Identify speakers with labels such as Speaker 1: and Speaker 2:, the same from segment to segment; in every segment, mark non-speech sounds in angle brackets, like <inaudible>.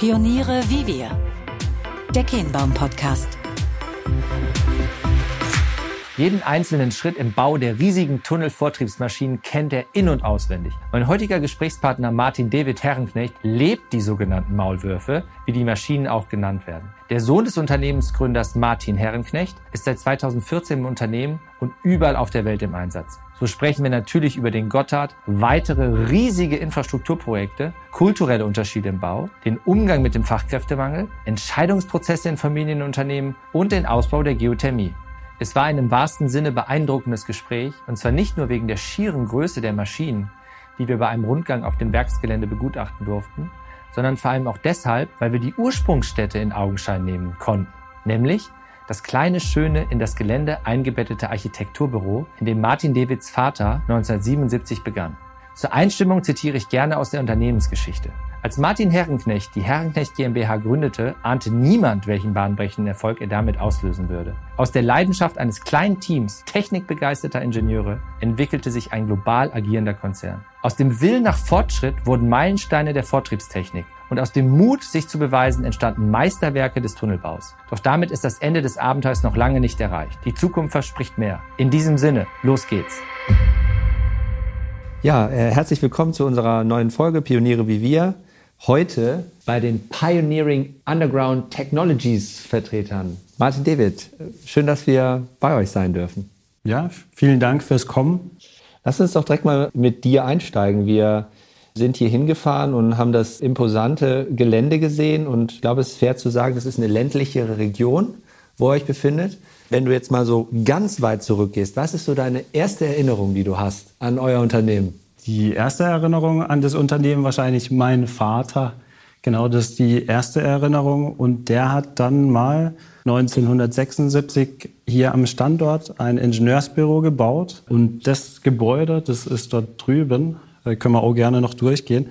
Speaker 1: Pioniere wie wir. Der Kehnbaum-Podcast.
Speaker 2: Jeden einzelnen Schritt im Bau der riesigen Tunnelvortriebsmaschinen kennt er in- und auswendig. Mein heutiger Gesprächspartner Martin David Herrenknecht lebt die sogenannten Maulwürfe, wie die Maschinen auch genannt werden. Der Sohn des Unternehmensgründers Martin Herrenknecht ist seit 2014 im Unternehmen und überall auf der Welt im Einsatz. So sprechen wir natürlich über den Gotthard, weitere riesige Infrastrukturprojekte, kulturelle Unterschiede im Bau, den Umgang mit dem Fachkräftemangel, Entscheidungsprozesse in Familienunternehmen und den Ausbau der Geothermie. Es war ein im wahrsten Sinne beeindruckendes Gespräch, und zwar nicht nur wegen der schieren Größe der Maschinen, die wir bei einem Rundgang auf dem Werksgelände begutachten durften, sondern vor allem auch deshalb, weil wir die Ursprungsstätte in Augenschein nehmen konnten, nämlich das kleine, schöne, in das Gelände eingebettete Architekturbüro, in dem Martin Davids Vater 1977 begann. Zur Einstimmung zitiere ich gerne aus der Unternehmensgeschichte. Als Martin Herrenknecht die Herrenknecht GmbH gründete, ahnte niemand, welchen bahnbrechenden Erfolg er damit auslösen würde. Aus der Leidenschaft eines kleinen Teams technikbegeisterter Ingenieure entwickelte sich ein global agierender Konzern. Aus dem Willen nach Fortschritt wurden Meilensteine der Vortriebstechnik und aus dem Mut, sich zu beweisen, entstanden Meisterwerke des Tunnelbaus. Doch damit ist das Ende des Abenteuers noch lange nicht erreicht. Die Zukunft verspricht mehr. In diesem Sinne, los geht's. Ja, äh, herzlich willkommen zu unserer neuen Folge Pioniere wie wir heute bei den Pioneering Underground Technologies Vertretern. Martin David, schön, dass wir bei euch sein dürfen.
Speaker 3: Ja, vielen Dank fürs Kommen.
Speaker 2: Lass uns doch direkt mal mit dir einsteigen. Wir sind hier hingefahren und haben das imposante Gelände gesehen und ich glaube, es ist fair zu sagen, das ist eine ländlichere Region, wo ihr euch befindet. Wenn du jetzt mal so ganz weit zurückgehst, was ist so deine erste Erinnerung, die du hast an euer Unternehmen?
Speaker 3: Die erste Erinnerung an das Unternehmen wahrscheinlich mein Vater. Genau, das ist die erste Erinnerung. Und der hat dann mal 1976 hier am Standort ein Ingenieursbüro gebaut. Und das Gebäude, das ist dort drüben, da können wir auch gerne noch durchgehen.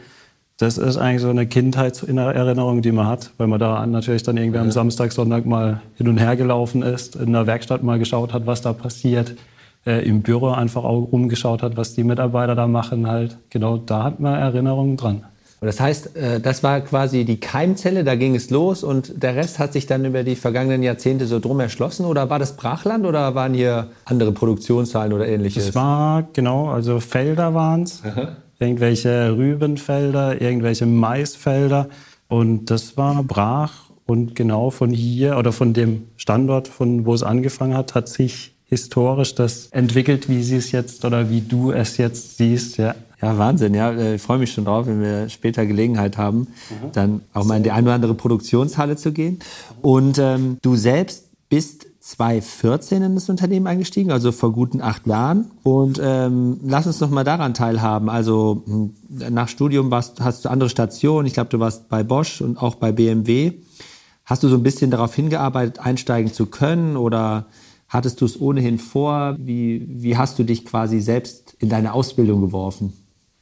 Speaker 3: Das ist eigentlich so eine Kindheitserinnerung, die man hat, weil man da natürlich dann irgendwie am Samstag, Sonntag mal hin und her gelaufen ist, in der Werkstatt mal geschaut hat, was da passiert äh, im Büro einfach auch rumgeschaut hat, was die Mitarbeiter da machen halt. Genau, da hat man Erinnerungen dran.
Speaker 2: Das heißt, äh, das war quasi die Keimzelle, da ging es los und der Rest hat sich dann über die vergangenen Jahrzehnte so drum erschlossen oder war das Brachland oder waren hier andere Produktionszahlen oder ähnliches?
Speaker 3: Es war, genau, also Felder waren es, irgendwelche Rübenfelder, irgendwelche Maisfelder und das war brach und genau von hier oder von dem Standort, von wo es angefangen hat, hat sich historisch das entwickelt, wie sie es jetzt oder wie du es jetzt siehst. Ja,
Speaker 2: ja Wahnsinn. Ja, äh, ich freue mich schon drauf, wenn wir später Gelegenheit haben, mhm. dann auch mal in die eine oder andere Produktionshalle zu gehen. Und ähm, du selbst bist 2014 in das Unternehmen eingestiegen, also vor guten acht Jahren. Und ähm, lass uns noch mal daran teilhaben. Also hm, nach Studium warst, hast du andere Stationen. Ich glaube, du warst bei Bosch und auch bei BMW. Hast du so ein bisschen darauf hingearbeitet, einsteigen zu können oder Hattest du es ohnehin vor? Wie, wie hast du dich quasi selbst in deine Ausbildung geworfen?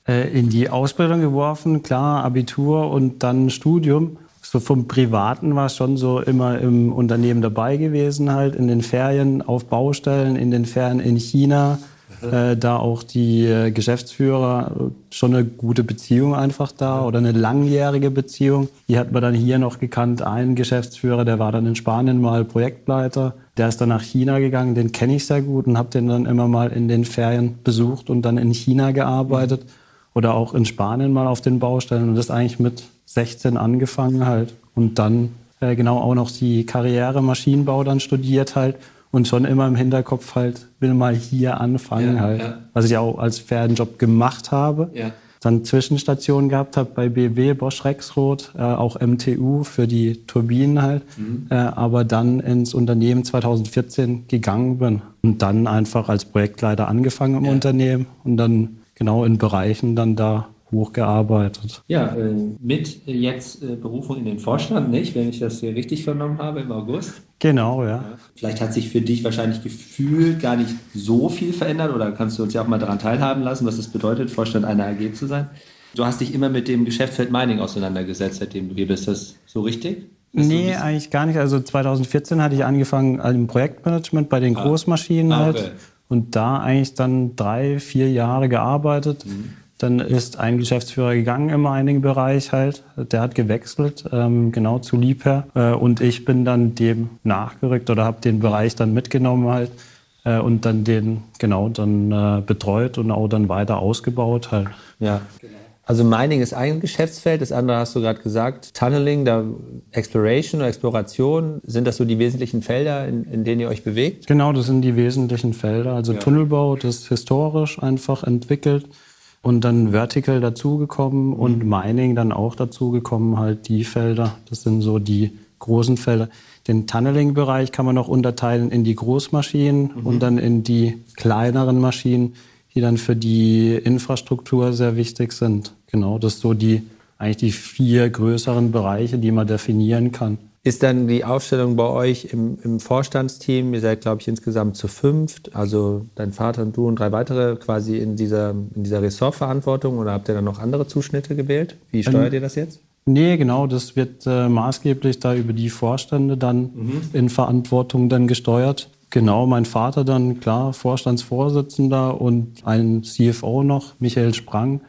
Speaker 3: Äh, in die Ausbildung geworfen, klar, Abitur und dann Studium. So vom Privaten war es schon so immer im Unternehmen dabei gewesen, halt in den Ferien auf Baustellen, in den Ferien in China, äh, da auch die äh, Geschäftsführer äh, schon eine gute Beziehung einfach da oder eine langjährige Beziehung. Die hat man dann hier noch gekannt. Ein Geschäftsführer, der war dann in Spanien mal Projektleiter. Der ist dann nach China gegangen, den kenne ich sehr gut und habe den dann immer mal in den Ferien besucht und dann in China gearbeitet oder auch in Spanien mal auf den Baustellen und das eigentlich mit 16 angefangen halt und dann äh, genau auch noch die Karriere Maschinenbau dann studiert halt und schon immer im Hinterkopf halt, will mal hier anfangen ja, halt. Ja. Was ich auch als Ferienjob gemacht habe. Ja. Dann Zwischenstationen gehabt habe bei BW, Bosch Rexroth, äh, auch MTU für die Turbinen halt. Mhm. Äh, aber dann ins Unternehmen 2014 gegangen bin und dann einfach als Projektleiter angefangen im Unternehmen und dann genau in Bereichen dann da hochgearbeitet.
Speaker 2: Ja, äh, mit jetzt äh, Berufung in den Vorstand, nicht? Wenn ich das hier richtig vernommen habe im August.
Speaker 3: Genau, ja.
Speaker 2: Vielleicht hat sich für dich wahrscheinlich gefühlt gar nicht so viel verändert oder kannst du uns ja auch mal daran teilhaben lassen, was es bedeutet, Vorstand einer AG zu sein. Du hast dich immer mit dem Geschäftsfeld Mining auseinandergesetzt, seitdem du hier bist. Ist das so richtig?
Speaker 3: Ist nee, so eigentlich gar nicht. Also 2014 hatte ich angefangen im Projektmanagement bei den ah. Großmaschinen ah, okay. halt und da eigentlich dann drei, vier Jahre gearbeitet. Mhm Dann ist ein Geschäftsführer gegangen im Mining-Bereich halt. Der hat gewechselt, ähm, genau zu Liebherr. Äh, und ich bin dann dem nachgerückt oder habe den Bereich dann mitgenommen halt äh, und dann den genau dann äh, betreut und auch dann weiter ausgebaut halt.
Speaker 2: Ja. Also Mining ist ein Geschäftsfeld, das andere hast du gerade gesagt. Tunneling, da Exploration oder Exploration, sind das so die wesentlichen Felder, in, in denen ihr euch bewegt?
Speaker 3: Genau, das sind die wesentlichen Felder. Also ja. Tunnelbau, das ist historisch einfach entwickelt und dann Vertical dazugekommen mhm. und Mining dann auch dazugekommen, halt die Felder. Das sind so die großen Felder. Den Tunneling-Bereich kann man noch unterteilen in die Großmaschinen mhm. und dann in die kleineren Maschinen, die dann für die Infrastruktur sehr wichtig sind. Genau, das sind so die eigentlich die vier größeren Bereiche, die man definieren kann.
Speaker 2: Ist dann die Aufstellung bei euch im, im Vorstandsteam, ihr seid, glaube ich, insgesamt zu fünft, also dein Vater und du und drei weitere quasi in dieser, in dieser Ressortverantwortung oder habt ihr dann noch andere Zuschnitte gewählt? Wie steuert ähm, ihr das jetzt?
Speaker 3: Nee, genau, das wird äh, maßgeblich da über die Vorstände dann mhm. in Verantwortung dann gesteuert. Genau, mein Vater dann, klar, Vorstandsvorsitzender und ein CFO noch, Michael Sprang,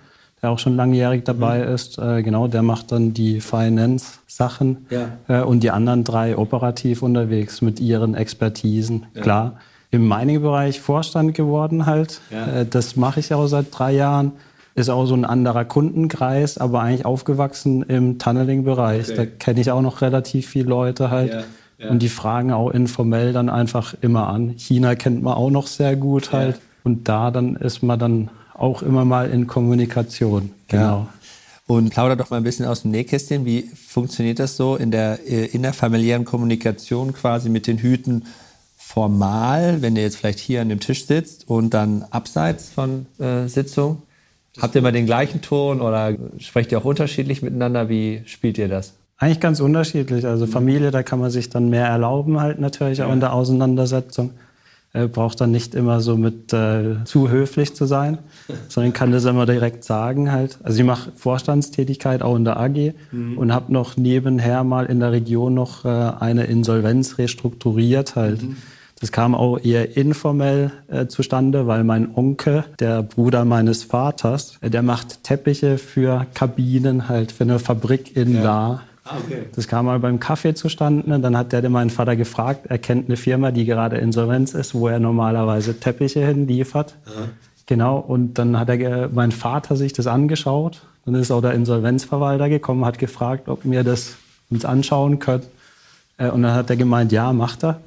Speaker 3: der auch schon langjährig dabei mhm. ist. Äh, genau, der macht dann die Finance-Sachen ja. äh, und die anderen drei operativ unterwegs mit ihren Expertisen. Ja. Klar, im Mining-Bereich Vorstand geworden halt. Ja. Äh, das mache ich auch seit drei Jahren ist auch so ein anderer Kundenkreis, aber eigentlich aufgewachsen im Tunneling-Bereich. Okay. Da kenne ich auch noch relativ viele Leute halt. Ja, ja. Und die fragen auch informell dann einfach immer an. China kennt man auch noch sehr gut halt. Ja. Und da dann ist man dann auch immer mal in Kommunikation. Genau.
Speaker 2: Und plauder doch mal ein bisschen aus dem Nähkästchen. Wie funktioniert das so in der äh, innerfamiliären Kommunikation quasi mit den Hüten formal, wenn ihr jetzt vielleicht hier an dem Tisch sitzt und dann abseits von äh, Sitzung? Habt ihr immer den gleichen Ton oder sprecht ihr auch unterschiedlich miteinander? Wie spielt ihr das?
Speaker 3: Eigentlich ganz unterschiedlich. Also Familie, da kann man sich dann mehr erlauben halt natürlich auch in der Auseinandersetzung. Äh, braucht dann nicht immer so mit äh, zu höflich zu sein, <laughs> sondern kann das immer direkt sagen halt. Also ich mache Vorstandstätigkeit auch in der AG mhm. und habe noch nebenher mal in der Region noch äh, eine Insolvenz restrukturiert halt. Mhm. Das kam auch eher informell äh, zustande, weil mein Onkel, der Bruder meines Vaters, äh, der macht Teppiche für Kabinen halt für eine Fabrik in ja. La. Ah, okay. Das kam mal beim Kaffee zustande. Dann hat der meinen Vater gefragt, er kennt eine Firma, die gerade insolvenz ist, wo er normalerweise Teppiche hinliefert. Aha. Genau, und dann hat er, mein Vater sich das angeschaut. Dann ist auch der Insolvenzverwalter gekommen, hat gefragt, ob wir das uns anschauen können. Äh, und dann hat er gemeint, ja, macht er.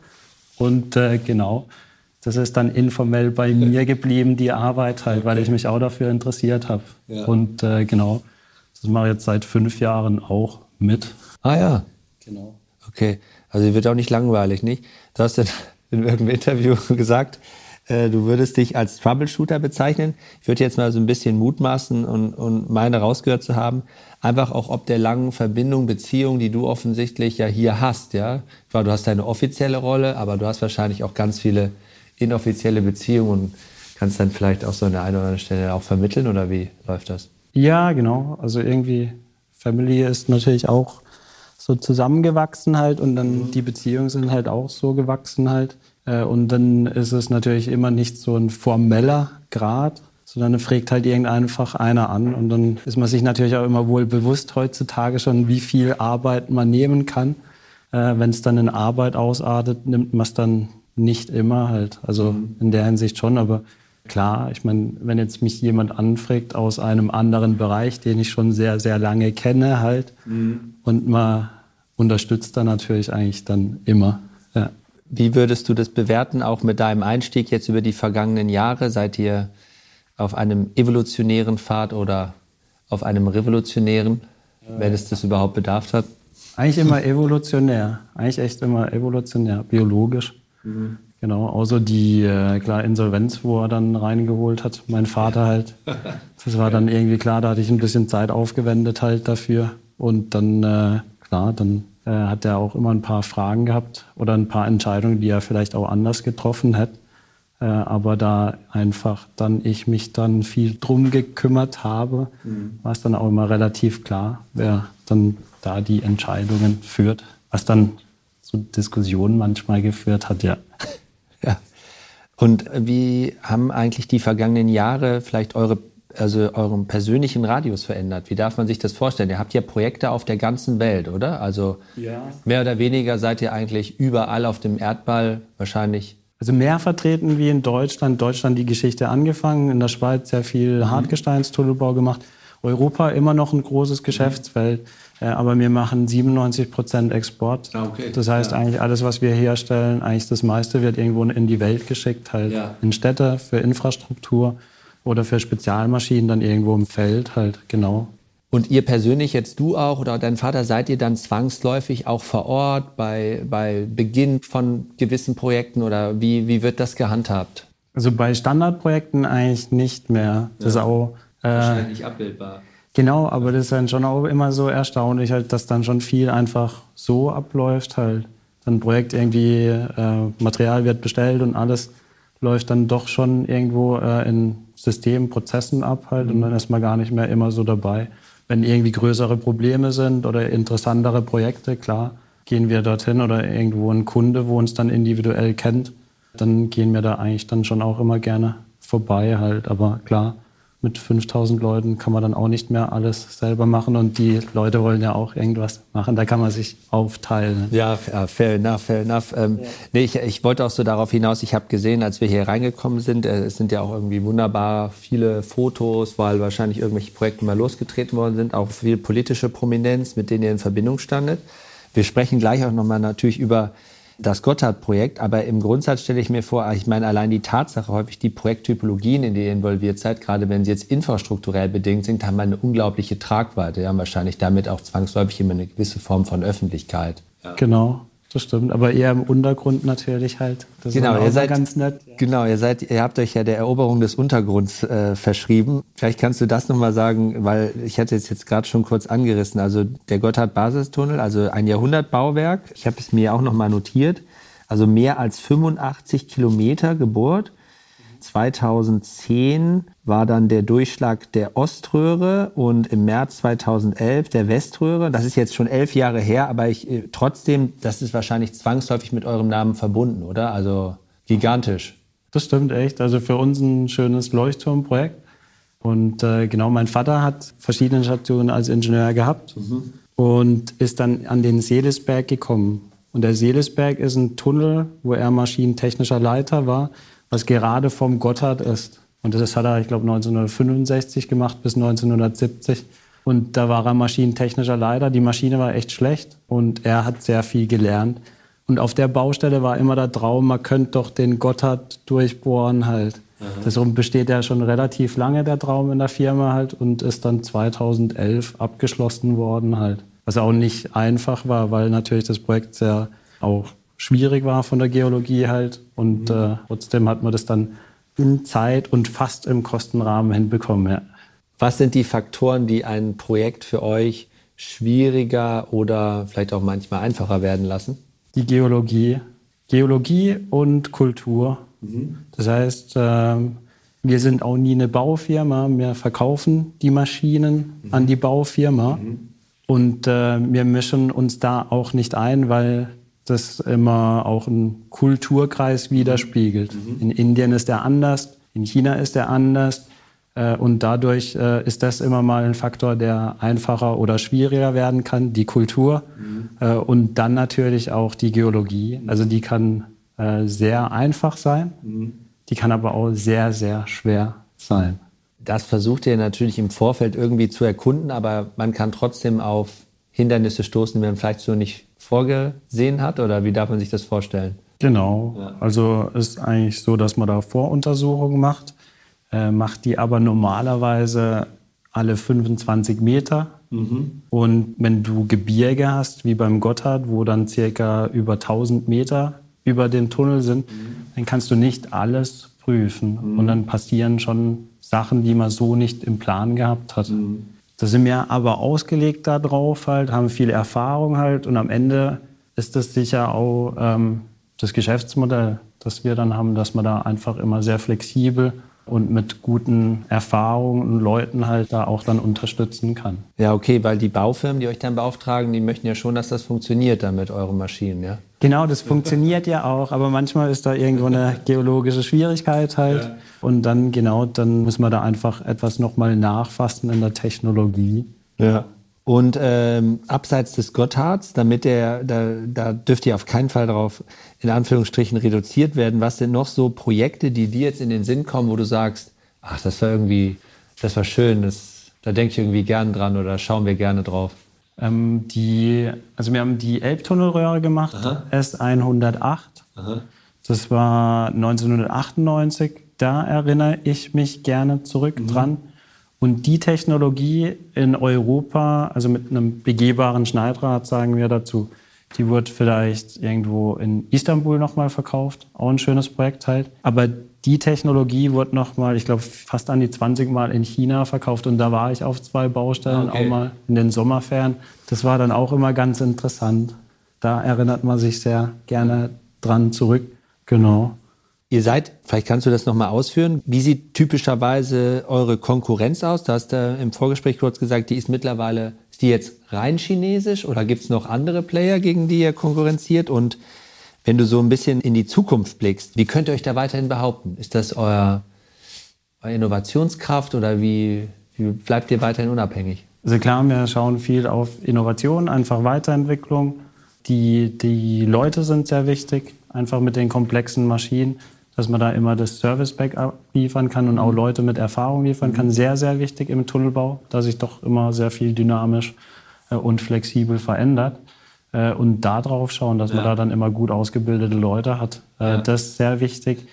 Speaker 3: Und äh, genau, das ist dann informell bei <laughs> mir geblieben, die Arbeit halt, weil ich mich auch dafür interessiert habe. Ja. Und äh, genau, das mache ich jetzt seit fünf Jahren auch mit.
Speaker 2: Ah ja. Genau. Okay, also wird auch nicht langweilig, nicht? Du hast ja <laughs> in irgendeinem Interview <laughs> gesagt, äh, du würdest dich als Troubleshooter bezeichnen. Ich würde jetzt mal so ein bisschen mutmaßen und, und meine rausgehört zu haben, einfach auch ob der langen Verbindung, Beziehung, die du offensichtlich ja hier hast, ja. Du hast deine offizielle Rolle, aber du hast wahrscheinlich auch ganz viele inoffizielle Beziehungen und kannst dann vielleicht auch so an der einen oder anderen Stelle auch vermitteln oder wie läuft das?
Speaker 3: Ja, genau. Also irgendwie Familie ist natürlich auch so zusammengewachsen halt und dann mhm. die Beziehungen sind halt auch so gewachsen halt. Äh, und dann ist es natürlich immer nicht so ein formeller Grad, sondern fragt halt irgendeeinfach einer an. Und dann ist man sich natürlich auch immer wohl bewusst heutzutage schon, wie viel Arbeit man nehmen kann. Äh, Wenn es dann in Arbeit ausartet, nimmt man es dann nicht immer halt. Also mhm. in der Hinsicht schon, aber klar, ich meine, wenn jetzt mich jemand anfragt aus einem anderen Bereich, den ich schon sehr, sehr lange kenne halt, mhm. und man unterstützt dann natürlich eigentlich dann immer. Ja.
Speaker 2: Wie würdest du das bewerten, auch mit deinem Einstieg jetzt über die vergangenen Jahre? Seid ihr auf einem evolutionären Pfad oder auf einem revolutionären, wenn es das überhaupt bedarf hat?
Speaker 3: Eigentlich immer evolutionär. Eigentlich echt immer evolutionär, biologisch. Mhm. Genau, außer die äh, klar Insolvenz, wo er dann reingeholt hat, mein Vater halt. Das war dann irgendwie klar, da hatte ich ein bisschen Zeit aufgewendet halt dafür. Und dann, äh, klar, dann äh, hat er auch immer ein paar Fragen gehabt oder ein paar Entscheidungen, die er vielleicht auch anders getroffen hätte. Äh, aber da einfach dann ich mich dann viel drum gekümmert habe, mhm. war es dann auch immer relativ klar, wer dann da die Entscheidungen führt, was dann zu Diskussionen manchmal geführt hat, ja.
Speaker 2: Und wie haben eigentlich die vergangenen Jahre vielleicht eure also eurem persönlichen Radius verändert? Wie darf man sich das vorstellen? Ihr habt ja Projekte auf der ganzen Welt, oder? Also ja. mehr oder weniger seid ihr eigentlich überall auf dem Erdball wahrscheinlich.
Speaker 3: Also mehr vertreten wie in Deutschland. Deutschland die Geschichte angefangen, in der Schweiz sehr viel. Hartgesteinstunnelbau gemacht. Europa immer noch ein großes Geschäftsfeld, mhm. Aber wir machen 97 Prozent Export. Ah, okay. Das heißt ja. eigentlich alles, was wir herstellen, eigentlich das meiste wird irgendwo in die Welt geschickt, halt ja. in Städte für Infrastruktur oder für Spezialmaschinen dann irgendwo im Feld halt, genau.
Speaker 2: Und ihr persönlich, jetzt du auch oder dein Vater, seid ihr dann zwangsläufig auch vor Ort bei, bei Beginn von gewissen Projekten oder wie, wie wird das gehandhabt?
Speaker 3: Also bei Standardprojekten eigentlich nicht mehr. Das ja. ist auch äh, wahrscheinlich abbildbar. Genau, aber das ist dann schon auch immer so erstaunlich, halt, dass dann schon viel einfach so abläuft halt. Dann Projekt irgendwie, äh, Material wird bestellt und alles läuft dann doch schon irgendwo äh, in Systemen, Prozessen ab halt mhm. und dann ist man gar nicht mehr immer so dabei. Wenn irgendwie größere Probleme sind oder interessantere Projekte, klar, gehen wir dorthin oder irgendwo ein Kunde, wo uns dann individuell kennt, dann gehen wir da eigentlich dann schon auch immer gerne vorbei halt. Aber klar, mit 5000 Leuten kann man dann auch nicht mehr alles selber machen und die Leute wollen ja auch irgendwas machen. Da kann man sich aufteilen.
Speaker 2: Ja, fair enough, fair enough. Ähm, ja. nee, ich, ich, wollte auch so darauf hinaus, ich habe gesehen, als wir hier reingekommen sind, äh, es sind ja auch irgendwie wunderbar viele Fotos, weil wahrscheinlich irgendwelche Projekte mal losgetreten worden sind, auch viel politische Prominenz, mit denen ihr in Verbindung standet. Wir sprechen gleich auch nochmal natürlich über das Gotthard-Projekt. Aber im Grundsatz stelle ich mir vor, ich meine, allein die Tatsache, häufig die Projekttypologien, in die ihr involviert seid, gerade wenn sie jetzt infrastrukturell bedingt sind, haben eine unglaubliche Tragweite. Ja, wahrscheinlich damit auch zwangsläufig immer eine gewisse Form von Öffentlichkeit.
Speaker 3: Genau. Das stimmt, aber eher im Untergrund natürlich halt.
Speaker 2: Das genau, ihr seid ganz nett. Genau, ihr seid, ihr habt euch ja der Eroberung des Untergrunds äh, verschrieben. Vielleicht kannst du das nochmal sagen, weil ich hatte es jetzt gerade schon kurz angerissen. Also der Gotthard-Basistunnel, also ein Jahrhundertbauwerk. Ich habe es mir auch nochmal notiert. Also mehr als 85 Kilometer gebohrt 2010 war dann der Durchschlag der Oströhre und im März 2011 der Weströhre. Das ist jetzt schon elf Jahre her, aber ich, äh, trotzdem, das ist wahrscheinlich zwangsläufig mit eurem Namen verbunden, oder? Also gigantisch.
Speaker 3: Das stimmt echt. Also für uns ein schönes Leuchtturmprojekt. Und äh, genau, mein Vater hat verschiedene Stationen als Ingenieur gehabt mhm. und ist dann an den Seelesberg gekommen. Und der Seelesberg ist ein Tunnel, wo er maschinentechnischer Leiter war was gerade vom Gotthard ist. Und das hat er, ich glaube, 1965 gemacht bis 1970. Und da war er maschinentechnischer Leiter. Die Maschine war echt schlecht und er hat sehr viel gelernt. Und auf der Baustelle war immer der Traum, man könnte doch den Gotthard durchbohren halt. Aha. Deshalb besteht ja schon relativ lange der Traum in der Firma halt und ist dann 2011 abgeschlossen worden halt. Was auch nicht einfach war, weil natürlich das Projekt sehr auch schwierig war von der Geologie halt. Und mhm. äh, trotzdem hat man das dann in Zeit und fast im Kostenrahmen hinbekommen. Ja.
Speaker 2: Was sind die Faktoren, die ein Projekt für euch schwieriger oder vielleicht auch manchmal einfacher werden lassen?
Speaker 3: Die Geologie. Geologie und Kultur. Mhm. Das heißt, äh, wir sind auch nie eine Baufirma. Wir verkaufen die Maschinen mhm. an die Baufirma. Mhm. Und äh, wir mischen uns da auch nicht ein, weil das immer auch einen Kulturkreis widerspiegelt. Mhm. In Indien ist er anders, in China ist er anders. Äh, und dadurch äh, ist das immer mal ein Faktor, der einfacher oder schwieriger werden kann, die Kultur. Mhm. Äh, und dann natürlich auch die Geologie. Also die kann sehr einfach sein, mhm. die kann aber auch sehr, sehr schwer sein.
Speaker 2: Das versucht ihr natürlich im Vorfeld irgendwie zu erkunden, aber man kann trotzdem auf Hindernisse stoßen, die man vielleicht so nicht vorgesehen hat? Oder wie darf man sich das vorstellen?
Speaker 3: Genau. Ja. Also ist eigentlich so, dass man da Voruntersuchungen macht, äh, macht die aber normalerweise alle 25 Meter. Mhm. Und wenn du Gebirge hast, wie beim Gotthard, wo dann circa über 1000 Meter über den Tunnel sind, mhm. dann kannst du nicht alles prüfen. Mhm. Und dann passieren schon Sachen, die man so nicht im Plan gehabt hat. Da sind wir aber ausgelegt darauf halt, haben viel Erfahrung halt und am Ende ist das sicher auch ähm, das Geschäftsmodell, das wir dann haben, dass man da einfach immer sehr flexibel und mit guten Erfahrungen und Leuten halt da auch dann unterstützen kann.
Speaker 2: Ja, okay, weil die Baufirmen, die euch dann beauftragen, die möchten ja schon, dass das funktioniert dann mit euren Maschinen, ja?
Speaker 3: Genau, das funktioniert ja auch, aber manchmal ist da irgendwo eine geologische Schwierigkeit halt. Ja. Und dann, genau, dann muss man da einfach etwas nochmal nachfassen in der Technologie.
Speaker 2: Ja. Und ähm, abseits des Gotthards, damit der, da, da dürft ihr auf keinen Fall darauf in Anführungsstrichen reduziert werden. Was sind noch so Projekte, die dir jetzt in den Sinn kommen, wo du sagst, ach, das war irgendwie, das war schön, das, da denke ich irgendwie gern dran oder schauen wir gerne drauf?
Speaker 3: Ähm, die, also wir haben die Elbtunnelröhre gemacht, Aha. S108. Aha. Das war 1998. Da erinnere ich mich gerne zurück mhm. dran. Und die Technologie in Europa, also mit einem begehbaren Schneidrad, sagen wir dazu, die wird vielleicht irgendwo in Istanbul nochmal verkauft. Auch ein schönes Projekt halt. Aber die Technologie wird nochmal, ich glaube, fast an die 20 Mal in China verkauft. Und da war ich auf zwei Baustellen, okay. auch mal in den Sommerferien. Das war dann auch immer ganz interessant. Da erinnert man sich sehr gerne dran zurück. Genau.
Speaker 2: Ihr seid, vielleicht kannst du das nochmal ausführen, wie sieht typischerweise eure Konkurrenz aus? Du hast da im Vorgespräch kurz gesagt, die ist mittlerweile, ist die jetzt rein chinesisch oder gibt es noch andere Player, gegen die ihr konkurrenziert? Und wenn du so ein bisschen in die Zukunft blickst, wie könnt ihr euch da weiterhin behaupten? Ist das euer, euer Innovationskraft oder wie, wie bleibt ihr weiterhin unabhängig?
Speaker 3: Also klar, wir schauen viel auf Innovation, einfach Weiterentwicklung. Die, die Leute sind sehr wichtig, einfach mit den komplexen Maschinen, dass man da immer das Service-Backup liefern kann und auch Leute mit Erfahrung liefern kann. Sehr, sehr wichtig im Tunnelbau, da sich doch immer sehr viel dynamisch äh, und flexibel verändert. Äh, und da drauf schauen, dass ja. man da dann immer gut ausgebildete Leute hat. Äh, ja. Das ist sehr wichtig.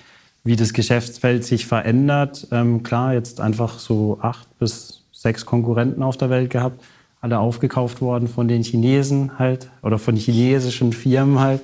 Speaker 3: Wie das Geschäftsfeld sich verändert. Ähm, klar, jetzt einfach so acht bis sechs Konkurrenten auf der Welt gehabt, alle aufgekauft worden von den Chinesen halt oder von chinesischen Firmen halt.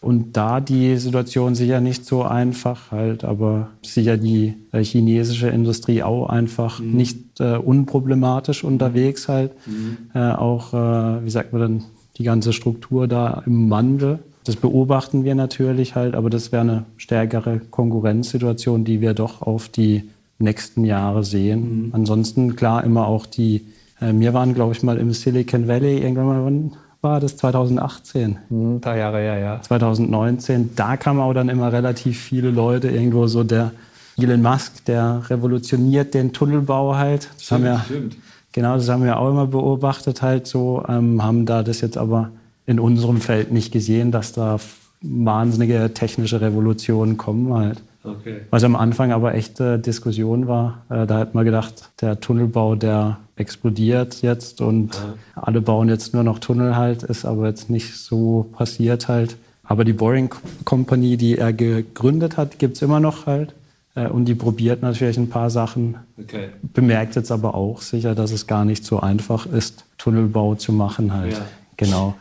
Speaker 3: Und da die Situation sicher nicht so einfach halt, aber sicher die äh, chinesische Industrie auch einfach mhm. nicht äh, unproblematisch unterwegs halt. Mhm. Äh, auch, äh, wie sagt man dann, die ganze Struktur da im Wandel. Das beobachten wir natürlich halt, aber das wäre eine stärkere Konkurrenzsituation, die wir doch auf die nächsten Jahre sehen. Mhm. Ansonsten klar immer auch die, äh, wir waren glaube ich mal im Silicon Valley, irgendwann mal, wann war das 2018?
Speaker 2: Mhm, ein paar Jahre, ja, ja.
Speaker 3: 2019, da kamen auch dann immer relativ viele Leute, irgendwo so der Elon Musk, der revolutioniert den Tunnelbau halt. Das stimmt, haben wir, stimmt. Genau, das haben wir auch immer beobachtet halt so, ähm, haben da das jetzt aber in unserem Feld nicht gesehen, dass da wahnsinnige technische Revolutionen kommen halt. Okay. Was am Anfang aber echte Diskussion war. Äh, da hat man gedacht, der Tunnelbau, der explodiert jetzt und ja. alle bauen jetzt nur noch Tunnel halt, ist aber jetzt nicht so passiert halt. Aber die Boring Company, die er gegründet hat, gibt es immer noch halt. Äh, und die probiert natürlich ein paar Sachen. Okay. Bemerkt jetzt aber auch sicher, dass es gar nicht so einfach ist, Tunnelbau zu machen halt. Ja. Genau.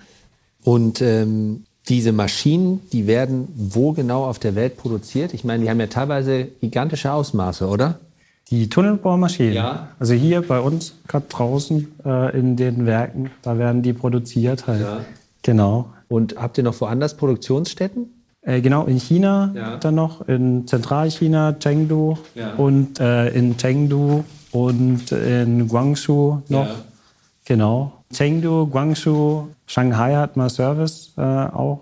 Speaker 2: Und ähm, diese Maschinen, die werden wo genau auf der Welt produziert? Ich meine, die haben ja teilweise gigantische Ausmaße, oder?
Speaker 3: Die Tunnelbohrmaschinen. Ja. Also hier bei uns, gerade draußen äh, in den Werken, da werden die produziert halt. Ja. Genau.
Speaker 2: Und habt ihr noch woanders Produktionsstätten?
Speaker 3: Äh, genau, in China ja. dann noch, in Zentralchina, Chengdu ja. und äh, in Chengdu und in Guangzhou noch. Ja. Genau. Chengdu, Guangzhou, Shanghai hat mal Service äh, auch.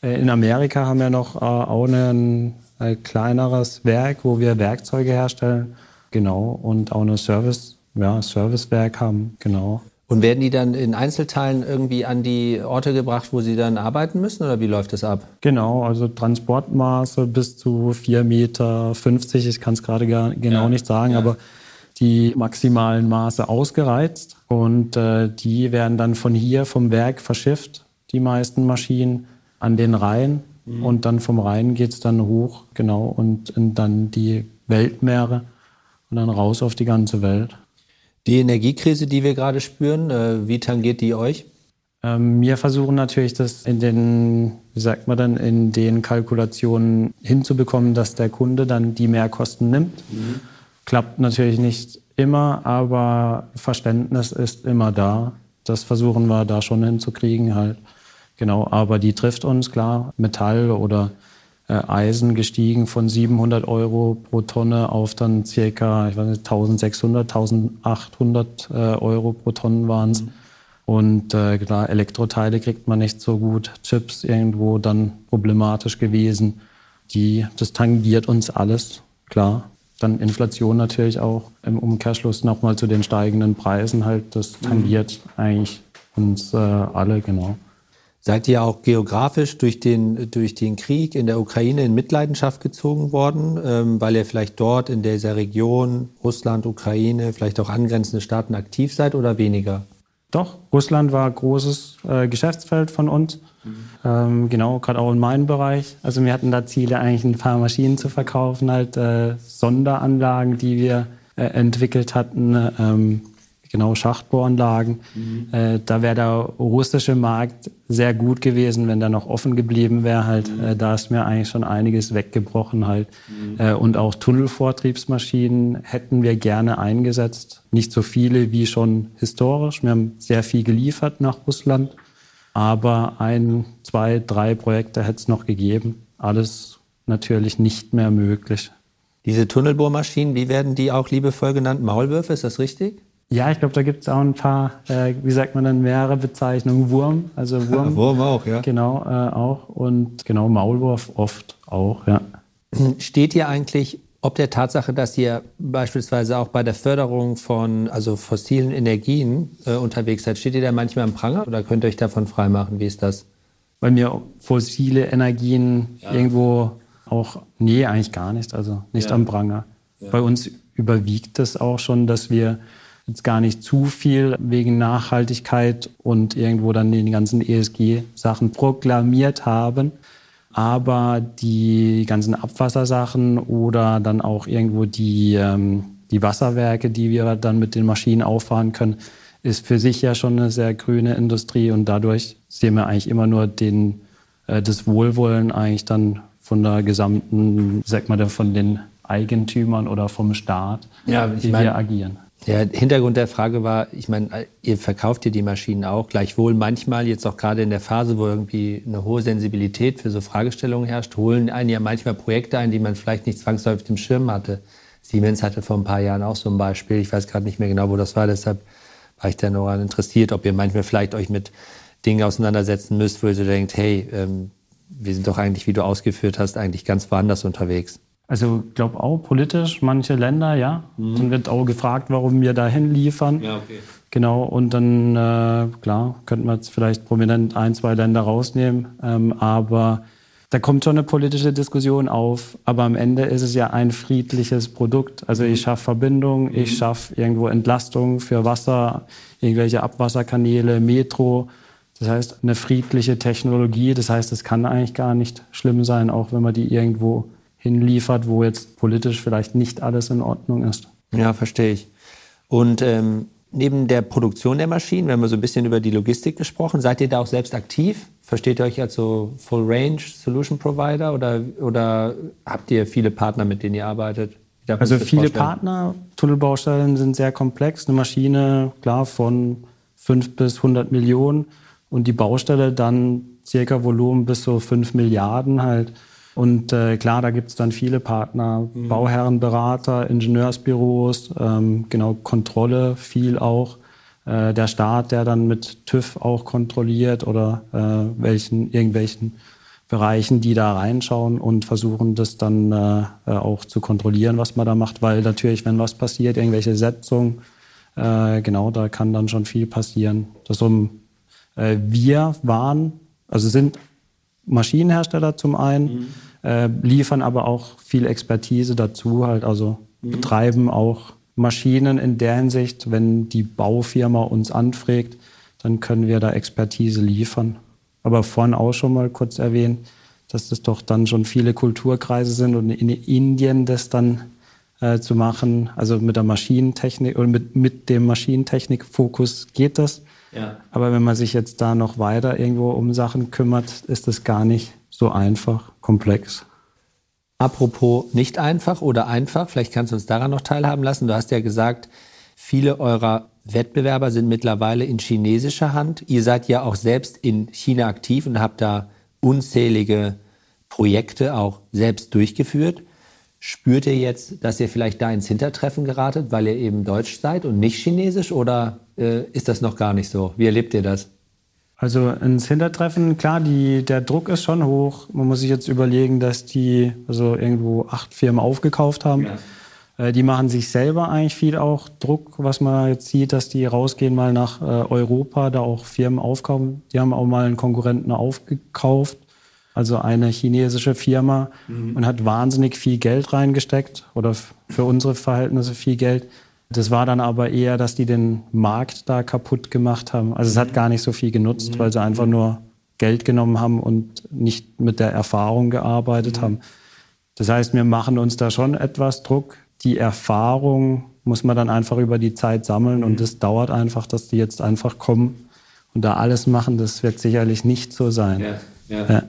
Speaker 3: Äh, in Amerika haben wir noch äh, auch ein, ein kleineres Werk, wo wir Werkzeuge herstellen. Genau. Und auch ein Service, ja, Servicewerk haben. Genau.
Speaker 2: Und werden die dann in Einzelteilen irgendwie an die Orte gebracht, wo sie dann arbeiten müssen oder wie läuft das ab?
Speaker 3: Genau, also Transportmaße bis zu 4,50 Meter. Ich kann es gerade genau ja, nicht sagen, ja. aber die maximalen Maße ausgereizt und äh, die werden dann von hier vom Werk verschifft, die meisten Maschinen, an den Rhein mhm. und dann vom Rhein geht es dann hoch, genau, und in dann die Weltmeere und dann raus auf die ganze Welt.
Speaker 2: Die Energiekrise, die wir gerade spüren, äh, wie tangiert die euch?
Speaker 3: Ähm, wir versuchen natürlich, das in den, wie sagt man dann, in den Kalkulationen hinzubekommen, dass der Kunde dann die Mehrkosten nimmt. Mhm. Klappt natürlich nicht immer, aber Verständnis ist immer da. Das versuchen wir da schon hinzukriegen halt. Genau, aber die trifft uns klar. Metall oder Eisen gestiegen von 700 Euro pro Tonne auf dann circa, ich weiß nicht, 1600, 1800 äh, Euro pro Tonne waren es. Mhm. Und äh, klar, Elektroteile kriegt man nicht so gut, Chips irgendwo dann problematisch gewesen. Die, das tangiert uns alles, klar. Dann Inflation natürlich auch im Umkehrschluss nochmal zu den steigenden Preisen halt, das tangiert mhm. eigentlich uns äh, alle, genau.
Speaker 2: Seid ihr auch geografisch durch den, durch den Krieg in der Ukraine in Mitleidenschaft gezogen worden, ähm, weil ihr vielleicht dort in dieser Region, Russland, Ukraine, vielleicht auch angrenzende Staaten aktiv seid oder weniger?
Speaker 3: Doch, Russland war ein großes äh, Geschäftsfeld von uns. Mhm. Ähm, genau, gerade auch in meinem Bereich. Also wir hatten da Ziele, eigentlich ein paar Maschinen zu verkaufen, halt äh, Sonderanlagen, die wir äh, entwickelt hatten. Ähm, genau Schachtbohranlagen. Mhm. Äh, da wäre der russische Markt sehr gut gewesen, wenn der noch offen geblieben wäre. Halt, mhm. äh, da ist mir eigentlich schon einiges weggebrochen halt. Mhm. Äh, und auch Tunnelvortriebsmaschinen hätten wir gerne eingesetzt. Nicht so viele wie schon historisch. Wir haben sehr viel geliefert nach Russland. Aber ein, zwei, drei Projekte hätte es noch gegeben. Alles natürlich nicht mehr möglich.
Speaker 2: Diese Tunnelbohrmaschinen, wie werden die auch liebevoll genannt? Maulwürfe, ist das richtig?
Speaker 3: Ja, ich glaube, da gibt es auch ein paar, äh, wie sagt man dann, mehrere Bezeichnungen. Wurm, also Wurm.
Speaker 2: Wurm auch, ja.
Speaker 3: Genau, äh, auch. Und genau, Maulwurf oft auch, ja.
Speaker 2: Steht ihr eigentlich ob der Tatsache, dass ihr beispielsweise auch bei der Förderung von also fossilen Energien äh, unterwegs seid, steht ihr da manchmal am Pranger oder könnt ihr euch davon freimachen? Wie ist das?
Speaker 3: Bei mir fossile Energien ja. irgendwo auch, nee, eigentlich gar nicht, also nicht ja. am Pranger. Ja. Bei uns überwiegt es auch schon, dass wir jetzt gar nicht zu viel wegen Nachhaltigkeit und irgendwo dann die ganzen ESG-Sachen proklamiert haben. Aber die ganzen Abwassersachen oder dann auch irgendwo die, ähm, die Wasserwerke, die wir dann mit den Maschinen auffahren können, ist für sich ja schon eine sehr grüne Industrie und dadurch sehen wir eigentlich immer nur den, äh, das Wohlwollen eigentlich dann von der gesamten, sag mal, von den Eigentümern oder vom Staat,
Speaker 2: ja, wie
Speaker 3: mein, wir agieren.
Speaker 2: Der Hintergrund der Frage war, ich meine, ihr verkauft ja die Maschinen auch, gleichwohl manchmal, jetzt auch gerade in der Phase, wo irgendwie eine hohe Sensibilität für so Fragestellungen herrscht, holen einen ja manchmal Projekte ein, die man vielleicht nicht zwangsläufig dem Schirm hatte. Siemens hatte vor ein paar Jahren auch so ein Beispiel, ich weiß gerade nicht mehr genau, wo das war, deshalb war ich da noch interessiert, ob ihr manchmal vielleicht euch mit Dingen auseinandersetzen müsst, wo ihr so denkt, hey, ähm, wir sind doch eigentlich, wie du ausgeführt hast, eigentlich ganz woanders unterwegs.
Speaker 3: Also ich glaube auch politisch, manche Länder, ja. Mhm. Dann wird auch gefragt, warum wir dahin liefern.
Speaker 2: Ja, okay.
Speaker 3: Genau, und dann, äh, klar, könnten wir jetzt vielleicht prominent ein, zwei Länder rausnehmen. Ähm, aber da kommt schon eine politische Diskussion auf. Aber am Ende ist es ja ein friedliches Produkt. Also ich schaffe Verbindung, mhm. ich schaffe irgendwo Entlastung für Wasser, irgendwelche Abwasserkanäle, Metro. Das heißt, eine friedliche Technologie. Das heißt, es kann eigentlich gar nicht schlimm sein, auch wenn man die irgendwo hinliefert, wo jetzt politisch vielleicht nicht alles in Ordnung ist.
Speaker 2: Ja, verstehe ich. Und ähm, neben der Produktion der Maschinen, wir haben so ein bisschen über die Logistik gesprochen, seid ihr da auch selbst aktiv? Versteht ihr euch als so Full Range Solution Provider oder, oder habt ihr viele Partner, mit denen ihr arbeitet?
Speaker 3: Also viele vorstellen? Partner, Tunnelbaustellen sind sehr komplex. Eine Maschine, klar, von 5 bis 100 Millionen und die Baustelle dann circa Volumen bis so 5 Milliarden halt. Und äh, klar, da gibt es dann viele Partner, mhm. Bauherrenberater, Ingenieursbüros, ähm, genau Kontrolle, viel auch. Äh, der Staat, der dann mit TÜV auch kontrolliert oder äh, welchen, irgendwelchen Bereichen, die da reinschauen und versuchen, das dann äh, äh, auch zu kontrollieren, was man da macht, weil natürlich, wenn was passiert, irgendwelche Setzungen, äh, genau, da kann dann schon viel passieren. Das um, äh, wir waren, also sind Maschinenhersteller zum einen, mhm äh, liefern aber auch viel Expertise dazu, halt also mhm. betreiben auch Maschinen in der Hinsicht, wenn die Baufirma uns anfragt, dann können wir da Expertise liefern. Aber vorhin auch schon mal kurz erwähnt, dass das doch dann schon viele Kulturkreise sind und in Indien das dann äh, zu machen, also mit der Maschinentechnik oder mit, mit dem Maschinentechnikfokus geht das. Ja. Aber wenn man sich jetzt da noch weiter irgendwo um Sachen kümmert, ist das gar nicht so einfach, komplex.
Speaker 2: Apropos nicht einfach oder einfach, vielleicht kannst du uns daran noch teilhaben lassen. Du hast ja gesagt, viele eurer Wettbewerber sind mittlerweile in chinesischer Hand. Ihr seid ja auch selbst in China aktiv und habt da unzählige Projekte auch selbst durchgeführt. Spürt ihr jetzt, dass ihr vielleicht da ins Hintertreffen geratet, weil ihr eben deutsch seid und nicht chinesisch? Oder äh, ist das noch gar nicht so? Wie erlebt ihr das?
Speaker 3: Also ins Hintertreffen, klar, die, der Druck ist schon hoch. Man muss sich jetzt überlegen, dass die also irgendwo acht Firmen aufgekauft haben. Ja. Äh, die machen sich selber eigentlich viel auch Druck, was man jetzt sieht, dass die rausgehen mal nach äh, Europa, da auch Firmen aufkaufen. Die haben auch mal einen Konkurrenten aufgekauft, also eine chinesische Firma mhm. und hat wahnsinnig viel Geld reingesteckt oder für unsere Verhältnisse viel Geld. Das war dann aber eher, dass die den Markt da kaputt gemacht haben. Also es hat gar nicht so viel genutzt, mhm. weil sie einfach nur Geld genommen haben und nicht mit der Erfahrung gearbeitet mhm. haben. Das heißt, wir machen uns da schon etwas Druck, die Erfahrung muss man dann einfach über die Zeit sammeln und es mhm. dauert einfach, dass die jetzt einfach kommen und da alles machen. Das wird sicherlich nicht so sein. Ja, ja. Ja.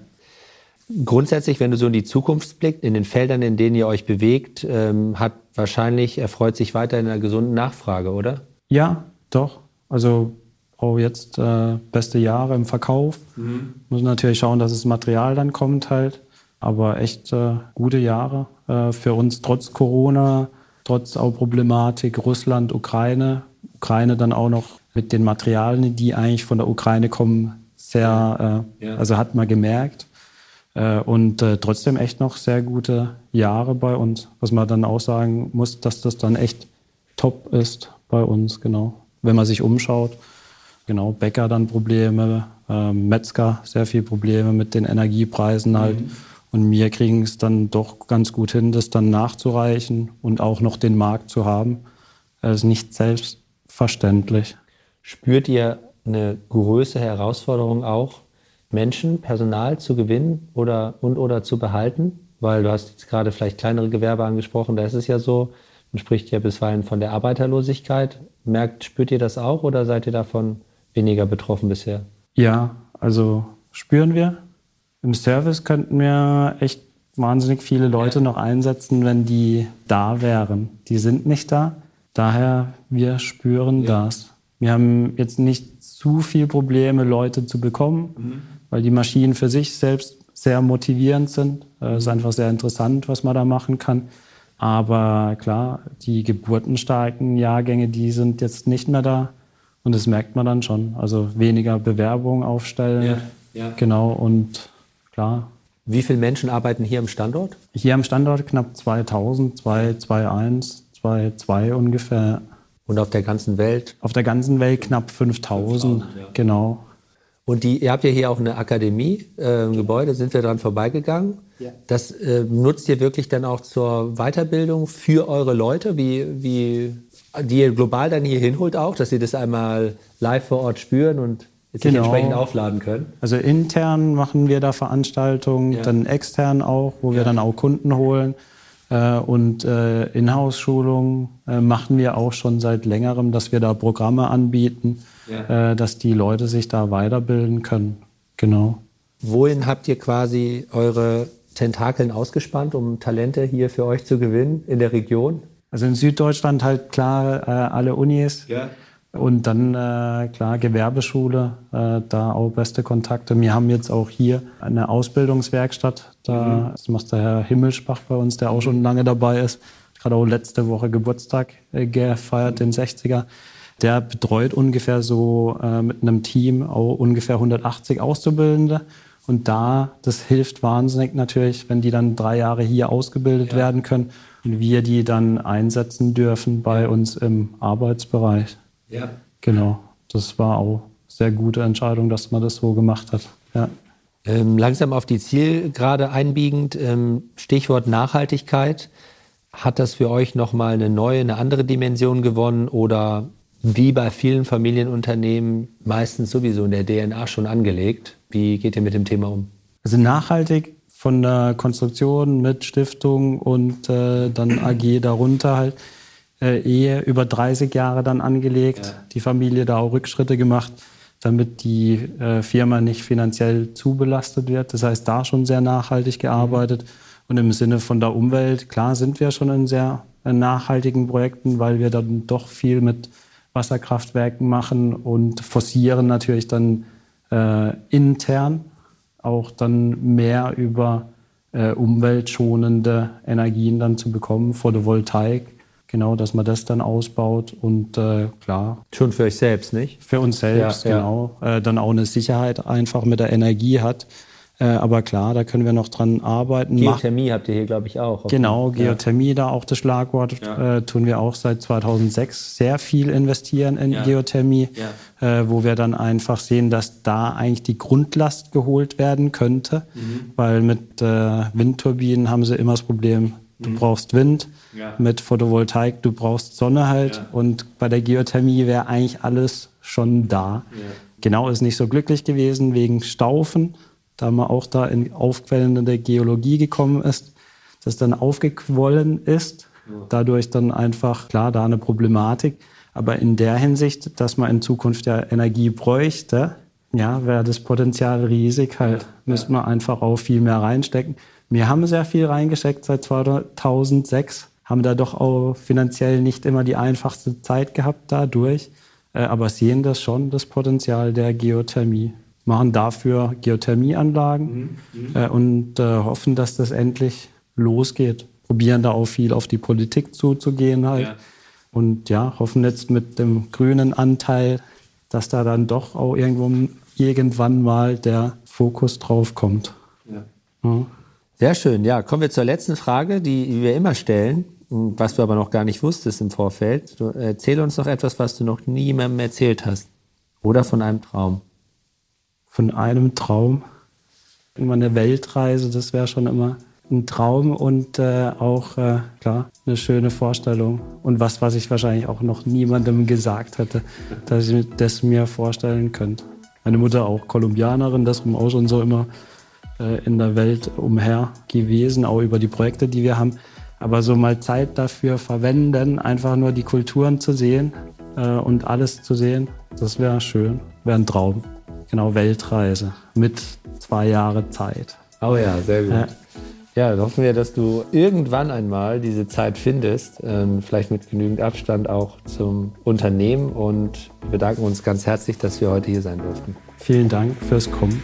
Speaker 2: Grundsätzlich, wenn du so in die Zukunft blickst, in den Feldern, in denen ihr euch bewegt, ähm, hat wahrscheinlich erfreut sich weiter in einer gesunden Nachfrage, oder?
Speaker 3: Ja, doch. Also auch jetzt äh, beste Jahre im Verkauf. Mhm. Muss natürlich schauen, dass das Material dann kommt halt. Aber echt äh, gute Jahre äh, für uns trotz Corona, trotz auch Problematik Russland, Ukraine. Ukraine dann auch noch mit den Materialien, die eigentlich von der Ukraine kommen, sehr, äh, ja. also hat man gemerkt. Äh, und äh, trotzdem echt noch sehr gute Jahre bei uns. Was man dann auch sagen muss, dass das dann echt top ist bei uns, genau. Wenn man sich umschaut. Genau, Bäcker dann Probleme, äh, Metzger sehr viel Probleme mit den Energiepreisen halt. Mhm. Und wir kriegen es dann doch ganz gut hin, das dann nachzureichen und auch noch den Markt zu haben. Das ist nicht selbstverständlich.
Speaker 2: Spürt ihr eine größere Herausforderung auch, Menschen, Personal zu gewinnen oder und oder zu behalten? Weil du hast jetzt gerade vielleicht kleinere Gewerbe angesprochen, da ist es ja so, man spricht ja bisweilen von der Arbeiterlosigkeit. Merkt, spürt ihr das auch oder seid ihr davon weniger betroffen bisher?
Speaker 3: Ja, also spüren wir. Im Service könnten wir echt wahnsinnig viele Leute noch einsetzen, wenn die da wären. Die sind nicht da. Daher, wir spüren ja. das. Wir haben jetzt nicht zu viel Probleme, Leute zu bekommen, mhm. Weil die Maschinen für sich selbst sehr motivierend sind. Es ist einfach sehr interessant, was man da machen kann. Aber klar, die geburtenstarken Jahrgänge, die sind jetzt nicht mehr da. Und das merkt man dann schon. Also weniger Bewerbungen aufstellen. Ja, ja. Genau. Und klar.
Speaker 2: Wie viele Menschen arbeiten hier am Standort?
Speaker 3: Hier am Standort knapp 2000, 221, 22 ungefähr.
Speaker 2: Und auf der ganzen Welt?
Speaker 3: Auf der ganzen Welt knapp 5000, ja. genau.
Speaker 2: Und die, ihr habt ja hier auch eine Akademie, äh, ein Gebäude, sind wir dran vorbeigegangen. Ja. Das äh, nutzt ihr wirklich dann auch zur Weiterbildung für eure Leute, wie, wie, die ihr global dann hier hinholt auch, dass sie das einmal live vor Ort spüren und genau. entsprechend aufladen können?
Speaker 3: Also intern machen wir da Veranstaltungen, ja. dann extern auch, wo ja. wir dann auch Kunden holen. Äh, und äh, Inhouse-Schulungen äh, machen wir auch schon seit längerem, dass wir da Programme anbieten, ja. dass die Leute sich da weiterbilden können. Genau.
Speaker 2: Wohin habt ihr quasi eure Tentakeln ausgespannt, um Talente hier für euch zu gewinnen in der Region?
Speaker 3: Also in Süddeutschland halt klar alle Unis. Ja. Und dann, äh, klar, Gewerbeschule, äh, da auch beste Kontakte. Wir haben jetzt auch hier eine Ausbildungswerkstatt. Da, mhm. Das macht der Herr Himmelspach bei uns, der auch schon lange dabei ist. Gerade auch letzte Woche Geburtstag äh, gefeiert, den 60er. Der betreut ungefähr so äh, mit einem Team auch ungefähr 180 Auszubildende. Und da, das hilft wahnsinnig natürlich, wenn die dann drei Jahre hier ausgebildet ja. werden können und wir die dann einsetzen dürfen bei uns im Arbeitsbereich. Ja. Genau. Das war auch eine sehr gute Entscheidung, dass man das so gemacht hat. Ja.
Speaker 2: Ähm, langsam auf die Zielgerade einbiegend, ähm, Stichwort Nachhaltigkeit. Hat das für euch nochmal eine neue, eine andere Dimension gewonnen oder wie bei vielen Familienunternehmen meistens sowieso in der DNA schon angelegt? Wie geht ihr mit dem Thema um?
Speaker 3: Also nachhaltig von der Konstruktion mit Stiftung und äh, dann AG darunter halt äh, Ehe über 30 Jahre dann angelegt, ja. die Familie da auch Rückschritte gemacht, damit die äh, Firma nicht finanziell zu belastet wird. Das heißt, da schon sehr nachhaltig gearbeitet. Mhm. Und im Sinne von der Umwelt, klar sind wir schon in sehr äh, nachhaltigen Projekten, weil wir dann doch viel mit Wasserkraftwerken machen und forcieren natürlich dann äh, intern auch dann mehr über äh, umweltschonende Energien dann zu bekommen, Photovoltaik. Genau, dass man das dann ausbaut und äh, klar.
Speaker 2: Schon für euch selbst, nicht?
Speaker 3: Für uns selbst, ja, genau. Ja. Äh, dann auch eine Sicherheit einfach mit der Energie hat. Äh, aber klar, da können wir noch dran arbeiten.
Speaker 2: Geothermie habt ihr hier, glaube ich, auch.
Speaker 3: Genau, Geothermie, ja. da auch das Schlagwort, äh, tun wir auch seit 2006 sehr viel investieren in Geothermie, äh, wo wir dann einfach sehen, dass da eigentlich die Grundlast geholt werden könnte, mhm. weil mit äh, Windturbinen haben sie immer das Problem, Du mhm. brauchst Wind ja. mit Photovoltaik, du brauchst Sonne halt. Ja. Und bei der Geothermie wäre eigentlich alles schon da. Ja. Genau ist nicht so glücklich gewesen wegen Staufen, da man auch da in aufquellende Geologie gekommen ist, das dann aufgequollen ist. Dadurch dann einfach, klar, da eine Problematik. Aber in der Hinsicht, dass man in Zukunft ja Energie bräuchte, ja, wäre das Potenzial riesig halt. Müsste man einfach auch viel mehr reinstecken. Wir haben sehr viel reingesteckt seit 2006, haben da doch auch finanziell nicht immer die einfachste Zeit gehabt dadurch, äh, aber sehen das schon, das Potenzial der Geothermie. Machen dafür Geothermieanlagen mhm. äh, und äh, hoffen, dass das endlich losgeht. Probieren da auch viel auf die Politik zuzugehen halt. Ja. Und ja, hoffen jetzt mit dem grünen Anteil, dass da dann doch auch irgendwo irgendwann mal der Fokus drauf kommt. Ja.
Speaker 2: Ja. Sehr schön. Ja, kommen wir zur letzten Frage, die wir immer stellen, was du aber noch gar nicht wusstest im Vorfeld. Du, erzähl uns noch etwas, was du noch niemandem erzählt hast. Oder von einem Traum.
Speaker 3: Von einem Traum. Immer eine Weltreise, das wäre schon immer ein Traum und äh, auch, äh, klar, eine schöne Vorstellung. Und was, was ich wahrscheinlich auch noch niemandem gesagt hätte, dass ich das mir vorstellen könnte. Meine Mutter auch Kolumbianerin, das auch schon so immer äh, in der Welt umher gewesen, auch über die Projekte, die wir haben. Aber so mal Zeit dafür verwenden, einfach nur die Kulturen zu sehen äh, und alles zu sehen, das wäre schön, wäre ein Traum. Genau, Weltreise mit zwei Jahre Zeit.
Speaker 2: Oh ja, sehr gut. Ja. Ja, dann hoffen wir, dass du irgendwann einmal diese Zeit findest, ähm, vielleicht mit genügend Abstand auch zum Unternehmen und wir bedanken uns ganz herzlich, dass wir heute hier sein durften.
Speaker 3: Vielen Dank fürs Kommen.